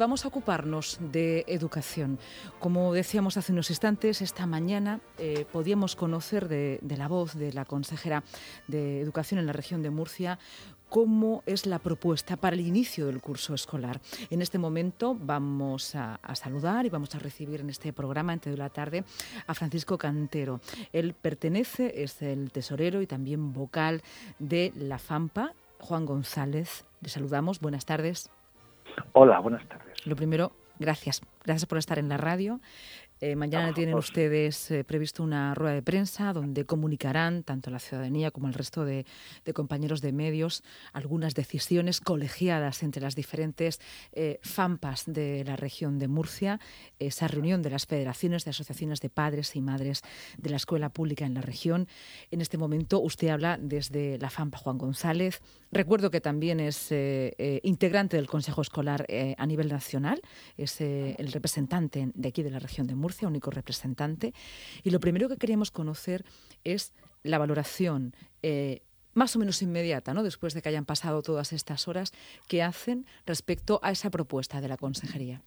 Vamos a ocuparnos de educación. Como decíamos hace unos instantes, esta mañana eh, podíamos conocer de, la voz de la consejera de Educación en la región de Murcia cómo es la propuesta para el inicio del curso escolar. En este momento vamos a, saludar y vamos a recibir en este programa, entre de la tarde, a Francisco Cantero. Él pertenece, es el tesorero y también vocal de la FAMPA. Juan González, le saludamos. Buenas tardes. Hola, buenas tardes. Lo primero, gracias. Gracias por estar en la radio. Eh, mañana tienen ustedes eh, previsto una rueda de prensa donde comunicarán tanto la ciudadanía como el resto de, compañeros de medios algunas decisiones colegiadas entre las diferentes eh, FAMPAs de la región de Murcia, esa reunión de las federaciones de asociaciones de padres y madres de la escuela pública en la región. En este momento usted habla desde la FAMPA Juan González. Recuerdo que también es integrante del Consejo Escolar a nivel nacional, es el representante de aquí de la región de Murcia único representante. Y lo primero que queríamos conocer es la valoración eh, más o menos inmediata, ¿no? después de que hayan pasado todas estas horas, que hacen respecto a esa propuesta de la consejería.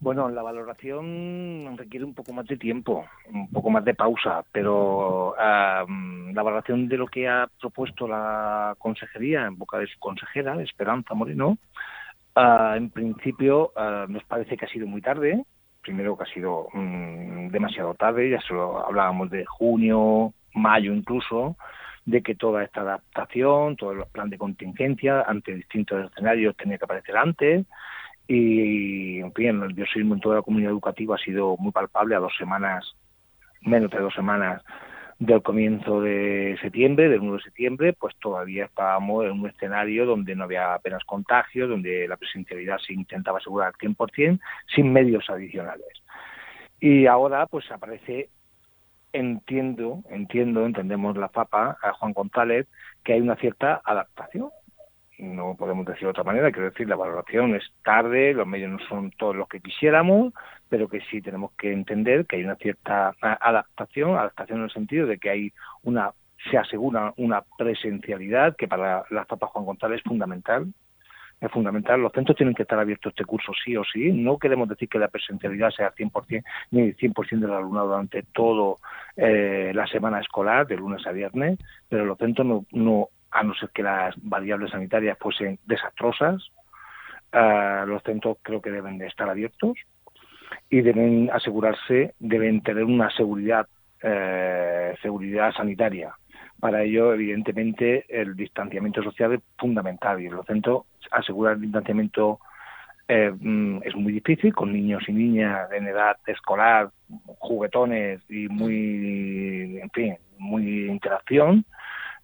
Bueno, la valoración requiere un poco más de tiempo, un poco más de pausa, pero la valoración de lo que ha propuesto la consejería en boca de su consejera, Esperanza Moreno, ah, en principio ah, nos parece que ha sido muy tarde, primero que ha sido mm, demasiado tarde, ya solo hablábamos de junio, mayo incluso, de que toda esta adaptación, todo el plan de contingencia ante distintos escenarios tenía que aparecer antes. Y, en fin, el biosismo en toda la comunidad educativa ha sido muy palpable a dos semanas, menos de dos semanas del comienzo de septiembre, del 1 de septiembre, pues todavía estábamos en un escenario donde no había apenas contagios, donde la presencialidad se intentaba asegurar al 100%, sin medios adicionales. Y ahora pues aparece, entiendo, entiendo, entendemos la FAPA, a Juan González, que hay una cierta adaptación no podemos decir de otra manera, quiero decir, la valoración es tarde, los medios no son todos los que quisiéramos, pero que sí tenemos que entender que hay una cierta adaptación, adaptación en el sentido de que hay una se asegura una presencialidad que para la Papa Juan González es fundamental, es fundamental. Los centros tienen que estar abiertos este curso sí o sí. No queremos decir que la presencialidad sea 100% ni 100% del alumnado durante toda eh, la semana escolar, de lunes a viernes, pero los centros no, no a no ser que las variables sanitarias fuesen desastrosas. Eh, los centros creo que deben de estar abiertos y deben asegurarse, deben tener una seguridad, eh, seguridad sanitaria. Para ello, evidentemente, el distanciamiento social es fundamental y en los centros asegurar el distanciamiento eh, mm, es muy difícil con niños y niñas en edad escolar, juguetones y muy, en fin, muy interacción.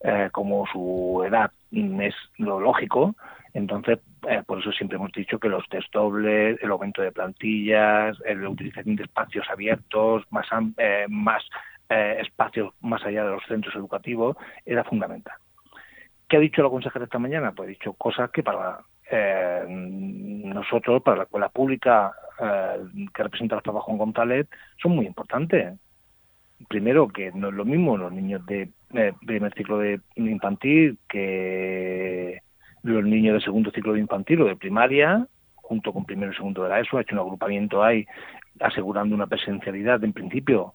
Eh, como su edad es lo lógico, entonces eh, por eso siempre hemos dicho que los test dobles, el aumento de plantillas, la utilización de espacios abiertos, más, eh, más espacios más allá de los centros educativos, era fundamental. ¿Qué ha dicho la consejera esta mañana? Pues ha dicho cosas que para nosotros, para la escuela pública que representa el trabajo en González, son muy importantes primero que no es lo mismo los niños de eh, primer ciclo de infantil que los niños de segundo ciclo de infantil o de primaria, junto con primero y segundo de la ESO, ha hecho un agrupamiento ahí asegurando una presencialidad en principio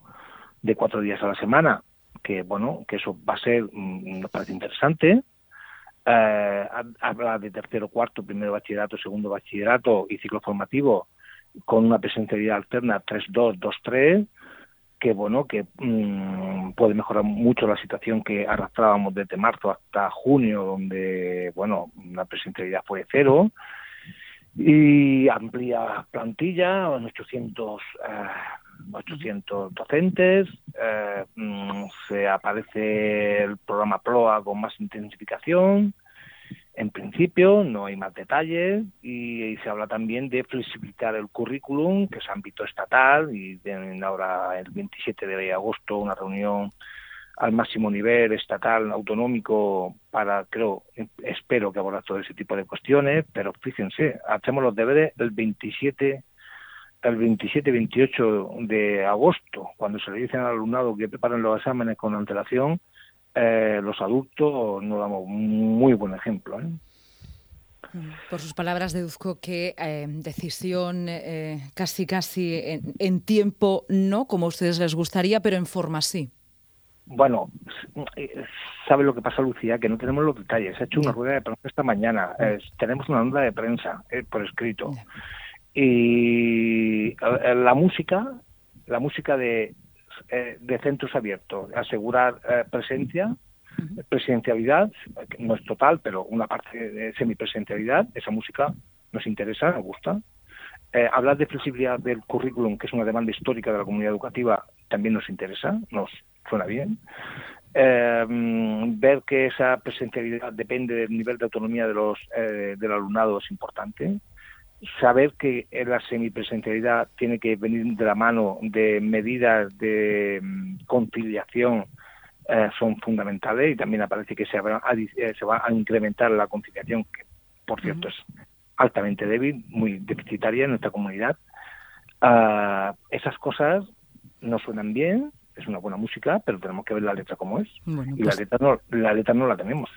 de cuatro días a la semana, que bueno, que eso va a ser, mm, nos parece interesante. Eh, habla de tercero, cuarto, primero bachillerato, segundo bachillerato y ciclo formativo con una presencialidad alterna 3-2, 2-3 que bueno que mm, puede mejorar mucho la situación que arrastrábamos desde marzo hasta junio donde bueno la presencialidad fue cero. Y amplía plantilla en 800 800 docentes eh, mm, se aparece el programa PROA con más intensificación en principio, no hay más detalles y, se habla también de flexibilizar el currículum, que es ámbito estatal, y tienen ahora el 27 de agosto una reunión al máximo nivel estatal, autonómico, para, creo, espero que abordar todo ese tipo de cuestiones, pero fíjense, hacemos los deberes el 27 el 27-28 de agosto, cuando se le dicen al alumnado que preparen los exámenes con antelación, eh, los adultos no damos muy buen ejemplo. ¿eh? Por sus palabras deduzco que eh, decisión eh, casi casi en, tiempo no, como a ustedes les gustaría, pero en forma sí. Bueno, sabe lo que pasa, Lucía, que no tenemos los detalles. He hecho una rueda de prensa esta mañana. tenemos una onda de prensa por escrito. Y la música, la música de, de centros abiertos, asegurar presencia, Presidencialidad, no es total, pero una parte de semipresidencialidad, esa música nos interesa, nos gusta. Eh, hablar de flexibilidad del currículum, que es una demanda histórica de la comunidad educativa, también nos interesa, nos suena bien. Eh, ver que esa presencialidad depende del nivel de autonomía de los, eh, del alumnado es importante. Saber que la semipresencialidad tiene que venir de la mano de medidas de mm, conciliación eh, son fundamentales y también aparece que se va, a, eh, se va a incrementar la conciliación, que por cierto es altamente débil, muy deficitaria en nuestra comunidad. Ah, esas cosas no suenan bien, es una buena música, pero tenemos que ver la letra como es. y la, pues letra no, la letra no la tenemos.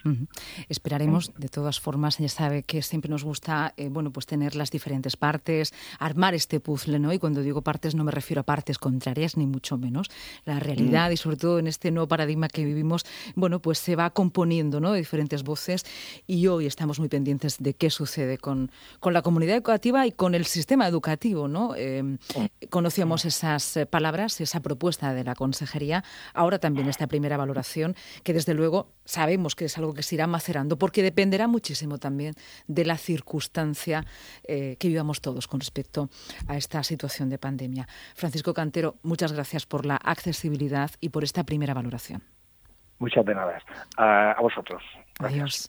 Esperaremos, de todas formas, ya sabe que siempre nos gusta eh, bueno, pues tener las diferentes partes, armar este puzzle, ¿no? Y cuando digo partes no me refiero a partes contrarias, ni mucho menos. La realidad, mm. y sobre todo en este nuevo paradigma que vivimos, bueno, pues se va componiendo, ¿no? De diferentes voces, y hoy estamos muy pendientes de qué sucede con, con la comunidad educativa y con el sistema educativo, ¿no? Eh, conocíamos esas eh, palabras, esa propuesta de la consejería, ahora también esta primera valoración, que desde luego sabemos que es algo que se irá macerando, porque dependerá muchísimo también de la circunstancia eh, que vivamos todos con respecto a esta situación de pandemia. Francisco Cantero, muchas gracias por la accesibilidad y por esta primera valoración. Muchas de nada. a vosotros. Adiós.